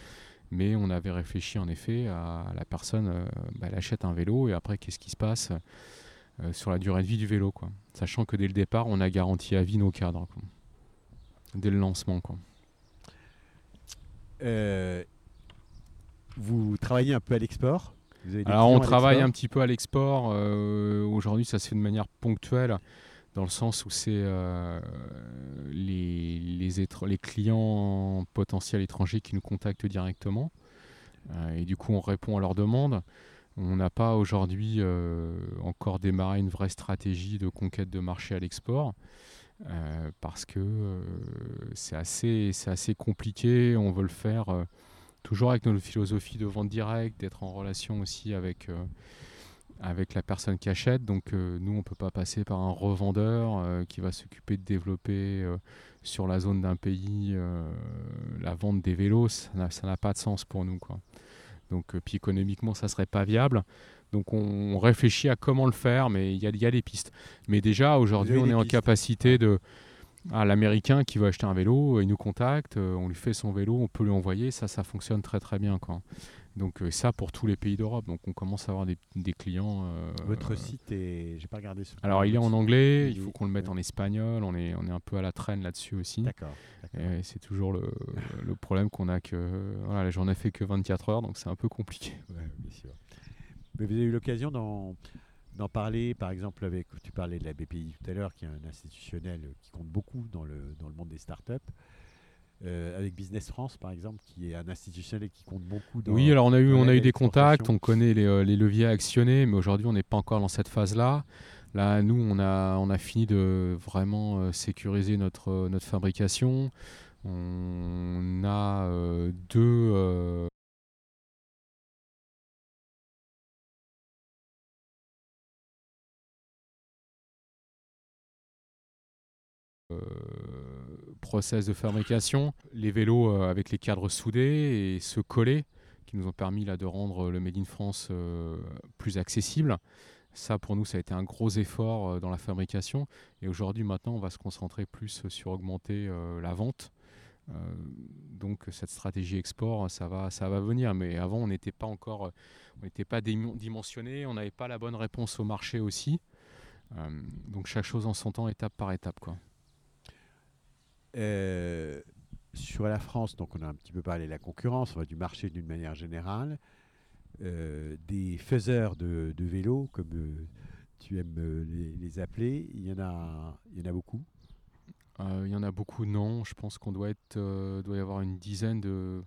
Mais on avait réfléchi, en effet, à la personne, bah, elle achète un vélo. Et après, qu'est-ce qui se passe? Sur la durée de vie du vélo quoi. Sachant que dès le départ, on a garanti à vie nos cadres. Dès le lancement. Quoi. vous travaillez un peu à l'export? Alors on travaille un petit peu à l'export. Euh, aujourd'hui, ça se fait de manière ponctuelle, dans le sens où c'est euh, les, les, clients potentiels étrangers qui nous contactent directement. Euh, et du coup, on répond à leurs demandes. On n'a pas aujourd'hui encore démarré une vraie stratégie de conquête de marché à l'export. parce que c'est assez, compliqué, on veut le faire toujours avec notre philosophie de vente directe, d'être en relation aussi avec, euh, la personne qui achète. Donc euh, nous, on ne peut pas passer par un revendeur euh, qui va s'occuper de développer sur la zone d'un pays la vente des vélos. Ça n'a pas de sens pour nous. Donc, puis économiquement, ça ne serait pas viable. Donc on, réfléchit à comment le faire, mais il y, y, a des pistes. Mais déjà, aujourd'hui, on est en capacité de ah, l'américain qui veut acheter un vélo, il nous contacte, euh, on lui fait son vélo, on peut lui envoyer, ça, ça fonctionne très très bien. Quoi. Donc euh, ça pour tous les pays d'Europe. Donc on commence à avoir des, clients. Euh, Votre site est, j'ai pas regardé. Alors il est en anglais, il faut qu'on le mette en espagnol. On est on est un peu à la traîne là-dessus aussi. D'accord. C'est toujours le, le problème qu'on a que voilà, j'en ai fait que 24 heures, donc c'est un peu compliqué. bien sûr. Mais vous avez eu l'occasion dans d'en parler, par exemple, avec, tu parlais de la BPI tout à l'heure, qui est un institutionnel qui compte beaucoup dans le, dans le monde des startups. Euh, avec Business France, par exemple, qui est un institutionnel et qui compte beaucoup. Dans, oui, alors on a eu, on a eu des contacts, on connaît les, euh, les leviers à actionner, mais aujourd'hui, on n'est pas encore dans cette phase-là. Là, nous, on a, on a fini de vraiment euh, sécuriser notre, notre fabrication. On a deux process de fabrication, les vélos avec les cadres soudés et se coller, qui nous ont permis là, de rendre le Made in France plus accessible. Ça, pour nous, ça a été un gros effort euh, dans la fabrication. Et aujourd'hui, maintenant, on va se concentrer plus sur augmenter euh, la vente. Euh, donc cette stratégie export, ça va, ça va venir. Mais avant, on n'était pas encore, on n'était pas dimensionné, on n'avait pas la bonne réponse au marché aussi. donc chaque chose en son temps, étape par étape, quoi. Sur la France, donc on a un petit peu parlé de la concurrence, on va du marché d'une manière générale. Euh, des faiseurs de, vélos, comme euh, tu aimes euh, les, appeler, il y en a, il y en a beaucoup Il y en a beaucoup, non. Je pense qu'on doit, y avoir une dizaine de,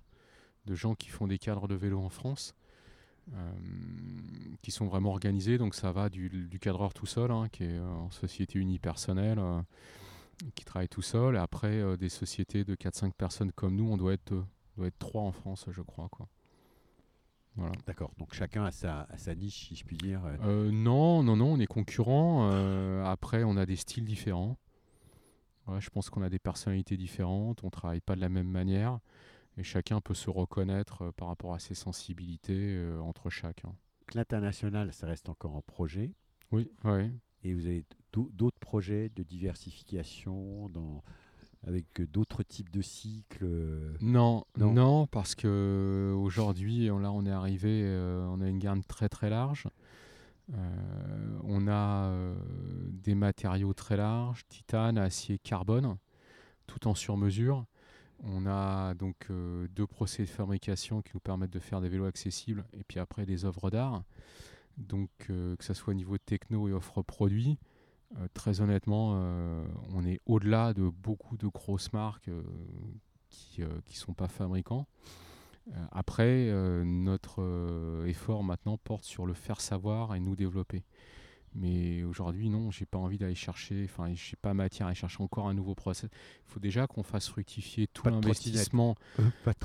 gens qui font des cadres de vélo en France. qui sont vraiment organisés, donc ça va du, du cadreur tout seul, hein, qui est en société unipersonnelle, qui travaille tout seul, et après des sociétés de 4-5 personnes comme nous, on doit être, doit être 3 en France, je crois. Quoi. D'accord. Donc chacun a sa, sa, niche, si je puis dire. Euh. Euh, non, non, non, on est concurrents. Euh, après, on a des styles différents. je pense qu'on a des personnalités différentes. On travaille pas de la même manière. Et chacun peut se reconnaître par rapport à ses sensibilités entre chacun. L'international, ça reste encore en projet. Oui, oui. Et vous avez d'autres projets de diversification dans avec d'autres types de cycles euh, non, non, parce que euh, aujourd'hui, là, on est arrivé, euh, on a une gamme très très large. on a des matériaux très larges, titane, acier, carbone, tout en sur-mesure. On a donc deux procédés de fabrication qui nous permettent de faire des vélos accessibles et puis après des œuvres d'art. Donc que ce soit au niveau techno et offre produit, euh, très honnêtement, euh, on est au-delà de beaucoup de grosses marques euh, qui ne sont pas fabricants. après, notre effort maintenant porte sur le faire savoir et nous développer. Mais aujourd'hui, non, j'ai pas envie d'aller chercher, enfin, j'ai pas matière à aller chercher encore un nouveau process. Il faut déjà qu'on fasse fructifier tout l'investissement,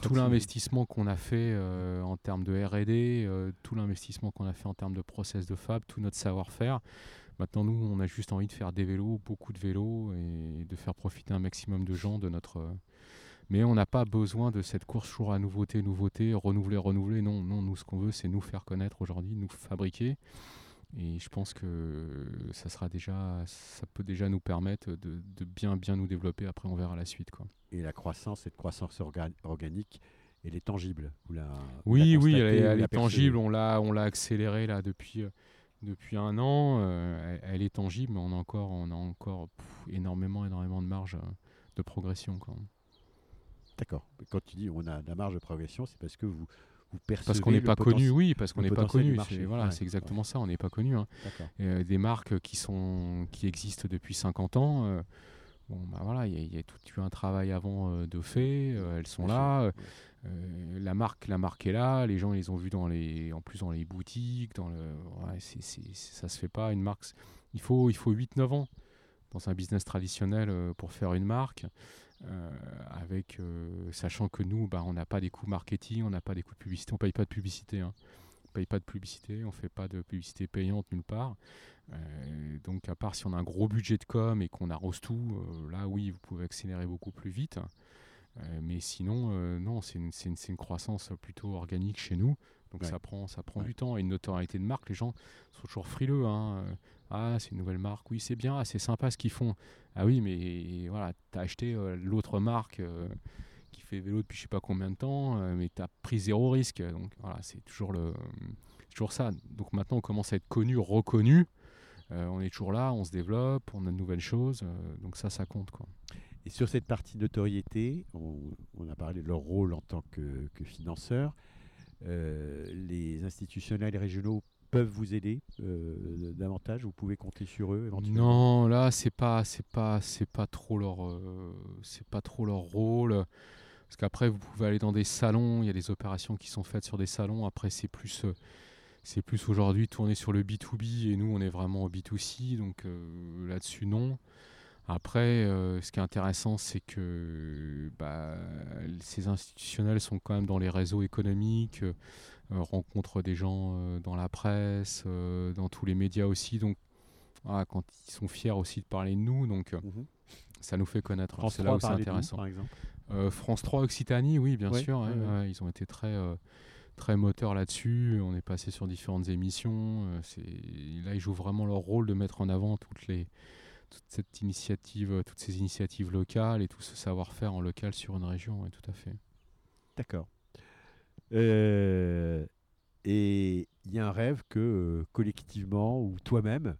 tout l'investissement qu'on a fait en termes de R&D, tout l'investissement qu'on a fait en termes de process de fab, tout notre savoir-faire. Maintenant, nous, on a juste envie de faire des vélos, beaucoup de vélos, et de faire profiter un maximum de gens de notre. Euh, mais on n'a pas besoin de cette course toujours à nouveauté, nouveauté, renouveler, renouveler. Non, non, nous, ce qu'on veut, c'est nous faire connaître aujourd'hui, nous fabriquer. Et je pense que ça sera déjà, ça peut déjà nous permettre de, bien, bien nous développer. Après, on verra la suite, quoi. Et la croissance, cette croissance organique, elle est tangible. oui, oui, elle, est tangible. On l'a, on l'a accélérée là depuis. Euh, depuis un an, euh, elle, est tangible, mais on a encore, on a encore énormément, énormément de marge euh, de progression. D'accord. Quand tu dis on a de la marge de progression, c'est parce que vous, vous percevez. Parce qu'on n'est pas connu, oui, parce qu'on n'est pas connu. C'est voilà, c'est exactement ça, on n'est pas connu. Hein. Euh, des marques qui, sont, qui existent depuis 50 ans. bon, bah voilà, il y, a tout eu un travail avant de fait, elles sont là. Euh, la marque, la marque est là, les gens les ont vus dans les, en plus dans les boutiques, dans le, ouais, ça se fait pas une marque. Il faut, il faut 8-9 ans dans un business traditionnel euh, pour faire une marque, euh, avec sachant que nous, bah, on n'a pas des coûts marketing, on n'a pas des coûts de publicité, on paye pas de publicité. Hein. On paye pas de publicité, on fait pas de publicité payante nulle part. donc à part si on a un gros budget de com et qu'on arrose tout, là oui, vous pouvez accélérer beaucoup plus vite. Euh, mais sinon, euh, non, c'est une, croissance plutôt organique chez nous. Donc ça prend, ça prend du temps. Et une notoriété de marque, les gens sont toujours frileux. Hein. Ah, c'est une nouvelle marque. Oui, c'est bien. Ah, c'est sympa ce qu'ils font. Ah oui, mais voilà, tu as acheté euh, l'autre marque qui fait vélo depuis je sais pas combien de temps, mais tu as pris zéro risque. Donc voilà, c'est toujours, le, toujours ça. Donc maintenant, on commence à être connu, reconnu. on est toujours là, on se développe, on a de nouvelles choses. donc ça, ça compte. Quoi. Et sur cette partie notoriété, on, a parlé de leur rôle en tant que, que financeur. Euh, les institutionnels régionaux peuvent vous aider euh, davantage? Vous pouvez compter sur eux éventuellement? Non, là c'est pas c'est pas c'est pas trop leur euh, c'est pas trop leur rôle parce qu'après vous pouvez aller dans des salons, il y a des opérations qui sont faites sur des salons. Après c'est plus c'est plus aujourd'hui tourné sur le B2B et nous on est vraiment au B2C donc là-dessus non. Après, euh, ce qui est intéressant, c'est que bah, ces institutionnels sont quand même dans les réseaux économiques, euh, rencontrent des gens euh, dans la presse, dans tous les médias aussi. Donc, quand ils sont fiers aussi de parler de nous, donc mhm. ça nous fait connaître. France c'est 3 là où c'est nous, intéressant. par exemple. France 3 Occitanie, oui, bien Ouais, sûr. ouais, ouais, ouais. ouais, ils ont été très, très moteurs là-dessus. On est passé sur différentes émissions. c'est... Là, ils jouent vraiment leur rôle de mettre en avant toutes les, toute cette initiative, euh, toutes ces initiatives locales et tout ce savoir-faire en local sur une région. ouais, tout à fait. D'accord. Euh, et il y a un rêve que euh, collectivement ou toi-même,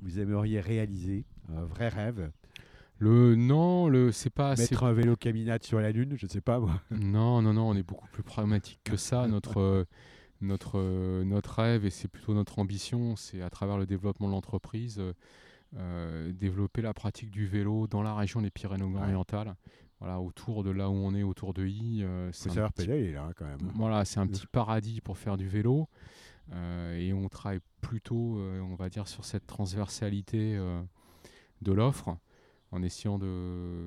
vous aimeriez réaliser, un vrai rêve? Le non, le c'est pas. Mettre un vélo caminade sur la Lune, je ne sais pas moi. Non, non, non, on est beaucoup plus pragmatique que ça. (laughs) Notre, euh, notre, notre rêve, et c'est plutôt notre ambition, c'est à travers le développement de l'entreprise, euh, développer la pratique du vélo dans la région des Pyrénées-Orientales. Voilà, autour de là où on est, autour de I. euh, c'est savoir petit- pédaler là hein, quand même. Voilà, c'est un petit (laughs) paradis pour faire du vélo. euh, et on travaille plutôt, on va dire, sur cette transversalité de l'offre, en essayant de,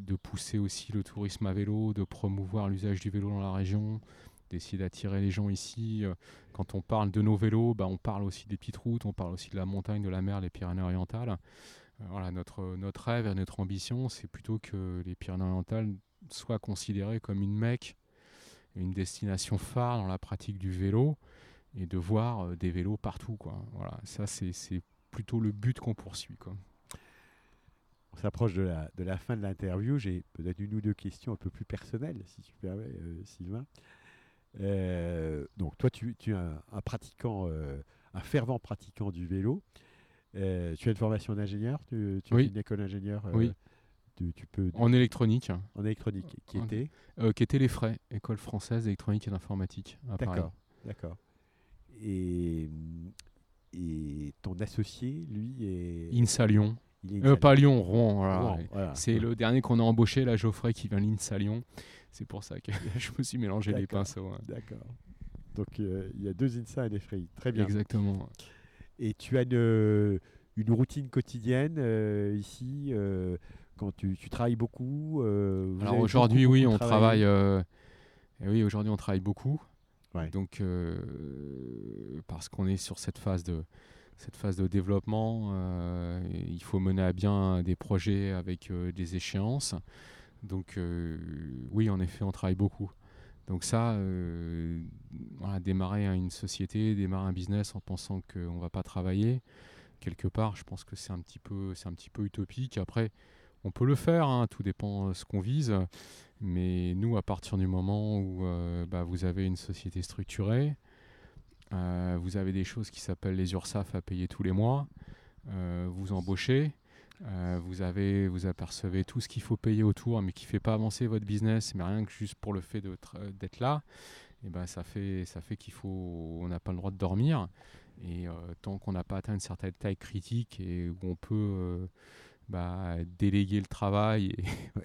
de pousser aussi le tourisme à vélo, de promouvoir l'usage du vélo dans la région, d'essayer d'attirer les gens ici. Euh, Quand on parle de nos vélos, bah, on parle aussi des petites routes, on parle aussi de la montagne, de la mer, les Pyrénées-Orientales. Euh, voilà, notre, notre rêve et notre ambition, c'est plutôt que les Pyrénées-Orientales soient considérées comme une mecque une destination phare dans la pratique du vélo et de voir euh, des vélos partout. Voilà, ça, c'est plutôt le but qu'on poursuit. On s'approche de la, fin de l'interview. J'ai peut-être une ou deux questions un peu plus personnelles, si tu permets, euh, Sylvain. Euh, donc, toi, tu, tu es un, un pratiquant, euh, un fervent pratiquant du vélo. Euh, tu as une formation d'ingénieur Tu, tu Oui. fait une école d'ingénieur euh, Oui. tu, tu peux, En électronique, en électronique, qui était euh, qui était les frais, école française d'électronique et d'informatique. D'accord, d'accord. Et, et ton associé, lui, est. INSA Lyon. il est Euh, pas Lyon, Rouen. voilà. Rouen, voilà. C'est le dernier qu'on a embauché, là, Geoffrey, qui vient l'INSA Lyon. C'est pour ça que (laughs) je me suis mélangé les pinceaux. hein. D'accord. Donc, euh, il y a deux INSA et des. Très bien. Exactement. Et tu as une, une routine quotidienne euh, ici euh, quand tu, tu travailles beaucoup vous Alors aujourd'hui, oui, on travaille. et oui, aujourd'hui, on travaille beaucoup. Ouais. Donc, euh, parce qu'on est sur cette phase de cette phase de développement, euh, il faut mener à bien des projets avec euh, des échéances. Donc, euh, oui, en effet, on travaille beaucoup. Donc ça, euh, démarrer une société, démarrer un business en pensant qu'on ne va pas travailler, quelque part, je pense que c'est un petit peu, utopique. Après, on peut le faire, hein, tout dépend de ce qu'on vise. Mais nous, à partir du moment où euh, bah, vous avez une société structurée, euh, vous avez des choses qui s'appellent les URSAF à payer tous les mois, euh, vous embauchez, euh, vous, avez, vous apercevez tout ce qu'il faut payer autour, mais qui ne fait pas avancer votre business, mais rien que juste pour le fait tra- d'être là, et ben ça fait, ça fait qu'il n'a pas le droit de dormir. Et euh, tant qu'on n'a pas atteint une certaine taille critique et où on peut euh, bah, déléguer le travail et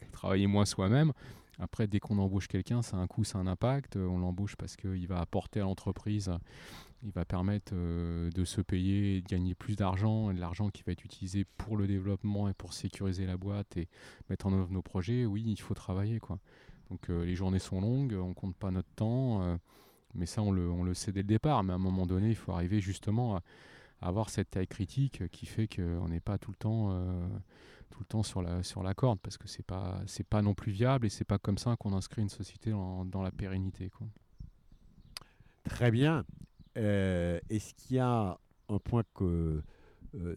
(laughs) travailler moins soi-même, après, dès qu'on embauche quelqu'un, ça a un coût, ça a un impact. Euh, On l'embauche parce qu'il va apporter à l'entreprise, il va permettre euh, de se payer et de gagner plus d'argent, et de l'argent qui va être utilisé pour le développement et pour sécuriser la boîte et mettre en œuvre nos projets. Oui, il faut travailler. Quoi. Donc euh, les journées sont longues, on compte pas notre temps, euh, mais ça, on le, on le sait dès le départ. Mais à un moment donné, il faut arriver justement à, avoir cette taille critique qui fait qu'on n'est pas tout le temps. tout le temps sur la, sur la corde parce que c'est pas pas non plus viable et c'est pas comme ça qu'on inscrit une société dans, dans la pérennité quoi. Très bien. Euh, Est-ce qu'il y a un point euh,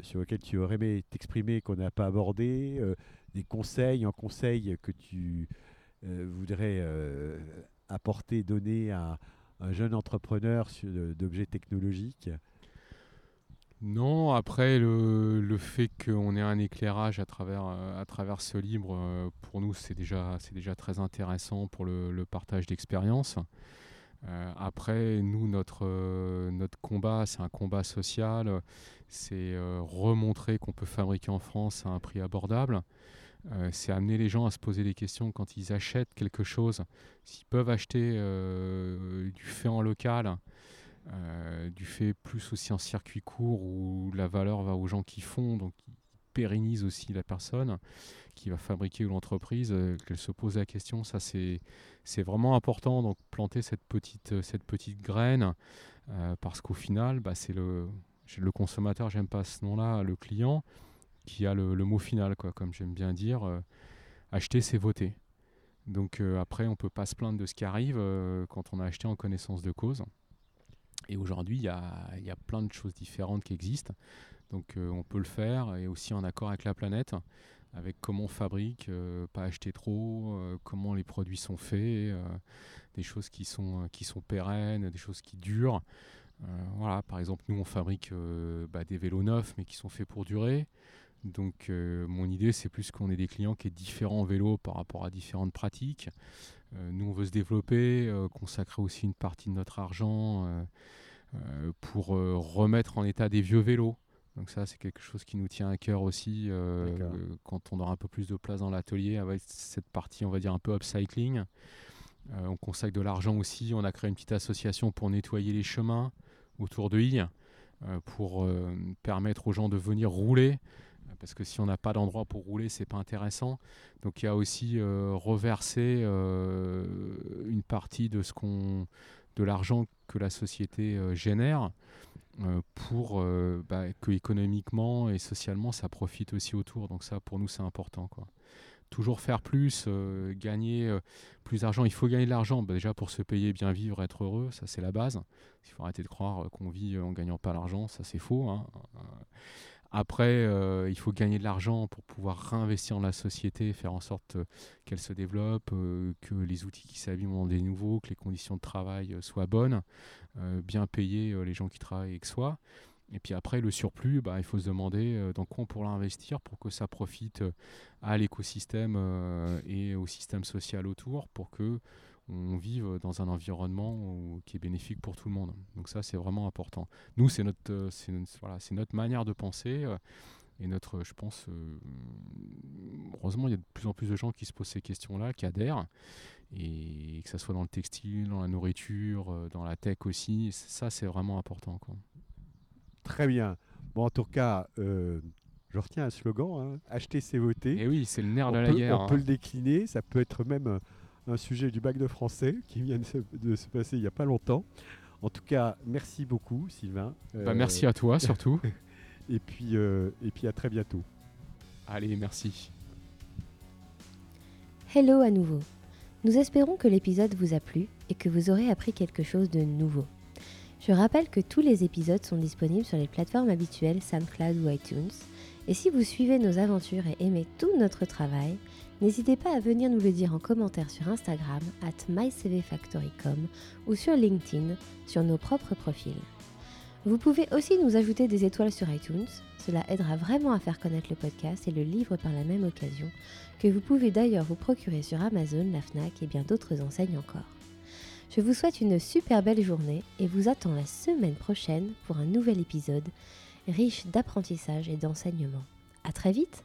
sur lequel tu aurais aimé t'exprimer qu'on n'a pas abordé euh, Des conseils, un conseil que tu voudrais apporter, donner à un jeune entrepreneur d'objets technologiques? Non, après le, fait qu'on ait un éclairage à travers, à travers ce livre, pour nous c'est déjà, déjà très intéressant pour le, le partage d'expérience. Euh, après, nous, notre, euh, notre combat, c'est un combat social, c'est euh, remontrer qu'on peut fabriquer en France à un prix abordable. C'est amener les gens à se poser des questions quand ils achètent quelque chose. S'ils peuvent acheter du fait en local, du fait plus aussi en circuit court où la valeur va aux gens qui font, donc qui pérennisent aussi la personne qui va fabriquer ou l'entreprise, euh, qu'elle se pose la question. Ça, c'est vraiment important. Donc planter cette petite, euh, cette petite graine, euh, parce qu'au final, bah, c'est le, le consommateur, j'aime pas ce nom-là, le client, qui a le, mot final, quoi, comme j'aime bien dire. acheter, c'est voter. Donc après, on ne peut pas se plaindre de ce qui arrive quand on a acheté en connaissance de cause. Et aujourd'hui, il y a, y a, plein de choses différentes qui existent. Donc on peut le faire et aussi en accord avec la planète avec comment on fabrique, euh, pas acheter trop, euh, comment les produits sont faits, euh, des choses qui sont, qui sont pérennes, des choses qui durent. voilà, par exemple, nous on fabrique bah, des vélos neufs mais qui sont faits pour durer. Donc mon idée c'est plus qu'on ait des clients qui aient différents vélos par rapport à différentes pratiques. nous on veut se développer, consacrer aussi une partie de notre argent pour remettre en état des vieux vélos. Donc ça, c'est quelque chose qui nous tient à cœur aussi euh, quand on aura un peu plus de place dans l'atelier avec cette partie, on va dire, un peu upcycling. Euh, on consacre de l'argent aussi. On a créé une petite association pour nettoyer les chemins autour de Ile, euh, pour permettre aux gens de venir rouler. Parce que si on n'a pas d'endroit pour rouler, c'est pas intéressant. Donc il y a aussi reversé une partie de ce qu'on, de l'argent que la société génère euh, pour euh, bah, que économiquement et socialement ça profite aussi autour. Donc ça pour nous c'est important. Quoi. Toujours faire plus, euh, gagner plus d'argent. Il faut gagner de l'argent bah, déjà pour se payer, bien vivre, être heureux, ça c'est la base. Il faut arrêter de croire qu'on vit en gagnant pas l'argent, ça c'est faux. Hein. Après, euh, il faut gagner de l'argent pour pouvoir réinvestir dans la société, faire en sorte euh, qu'elle se développe, euh, que les outils qui s'abîment ont des nouveaux, que les conditions de travail soient bonnes, bien payer les gens qui travaillent avec soi. Et puis après, le surplus, bah, il faut se demander dans quoi on pourra investir pour que ça profite à l'écosystème et au système social autour, pour que on vive dans un environnement qui est bénéfique pour tout le monde. Donc ça, c'est vraiment important. Nous, c'est notre, euh, c'est, voilà, c'est notre manière de penser. Euh, et notre, je pense, euh, heureusement, il y a de plus en plus de gens qui se posent ces questions-là, qui adhèrent. Et que ce soit dans le textile, dans la nourriture, dans la tech aussi, ça, c'est vraiment important. Quoi. Très bien. Bon, en tout cas, je retiens un slogan hein, acheter, c'est voter. Et oui, c'est le nerf de la guerre. On peut hein. le décliner. Ça peut être même un sujet du bac de français (laughs) qui vient de se, passer il n'y a pas longtemps. En tout cas, merci beaucoup, Sylvain. Bah, merci à toi surtout. (laughs) et, puis, euh, et puis à très bientôt. Allez, merci. Hello à nouveau. Nous espérons que l'épisode vous a plu et que vous aurez appris quelque chose de nouveau. Je rappelle que tous les épisodes sont disponibles sur les plateformes habituelles SoundCloud ou iTunes. Et si vous suivez nos aventures et aimez tout notre travail, N'hésitez pas à venir nous le dire en commentaire sur Instagram, at mycvfactory.com ou sur LinkedIn, sur nos propres profils. Vous pouvez aussi nous ajouter des étoiles sur iTunes, cela aidera vraiment à faire connaître le podcast et le livre par la même occasion, que vous pouvez d'ailleurs vous procurer sur Amazon, la FNAC et bien d'autres enseignes encore. Je vous souhaite une super belle journée et vous attends la semaine prochaine pour un nouvel épisode riche d'apprentissage et d'enseignement. A très vite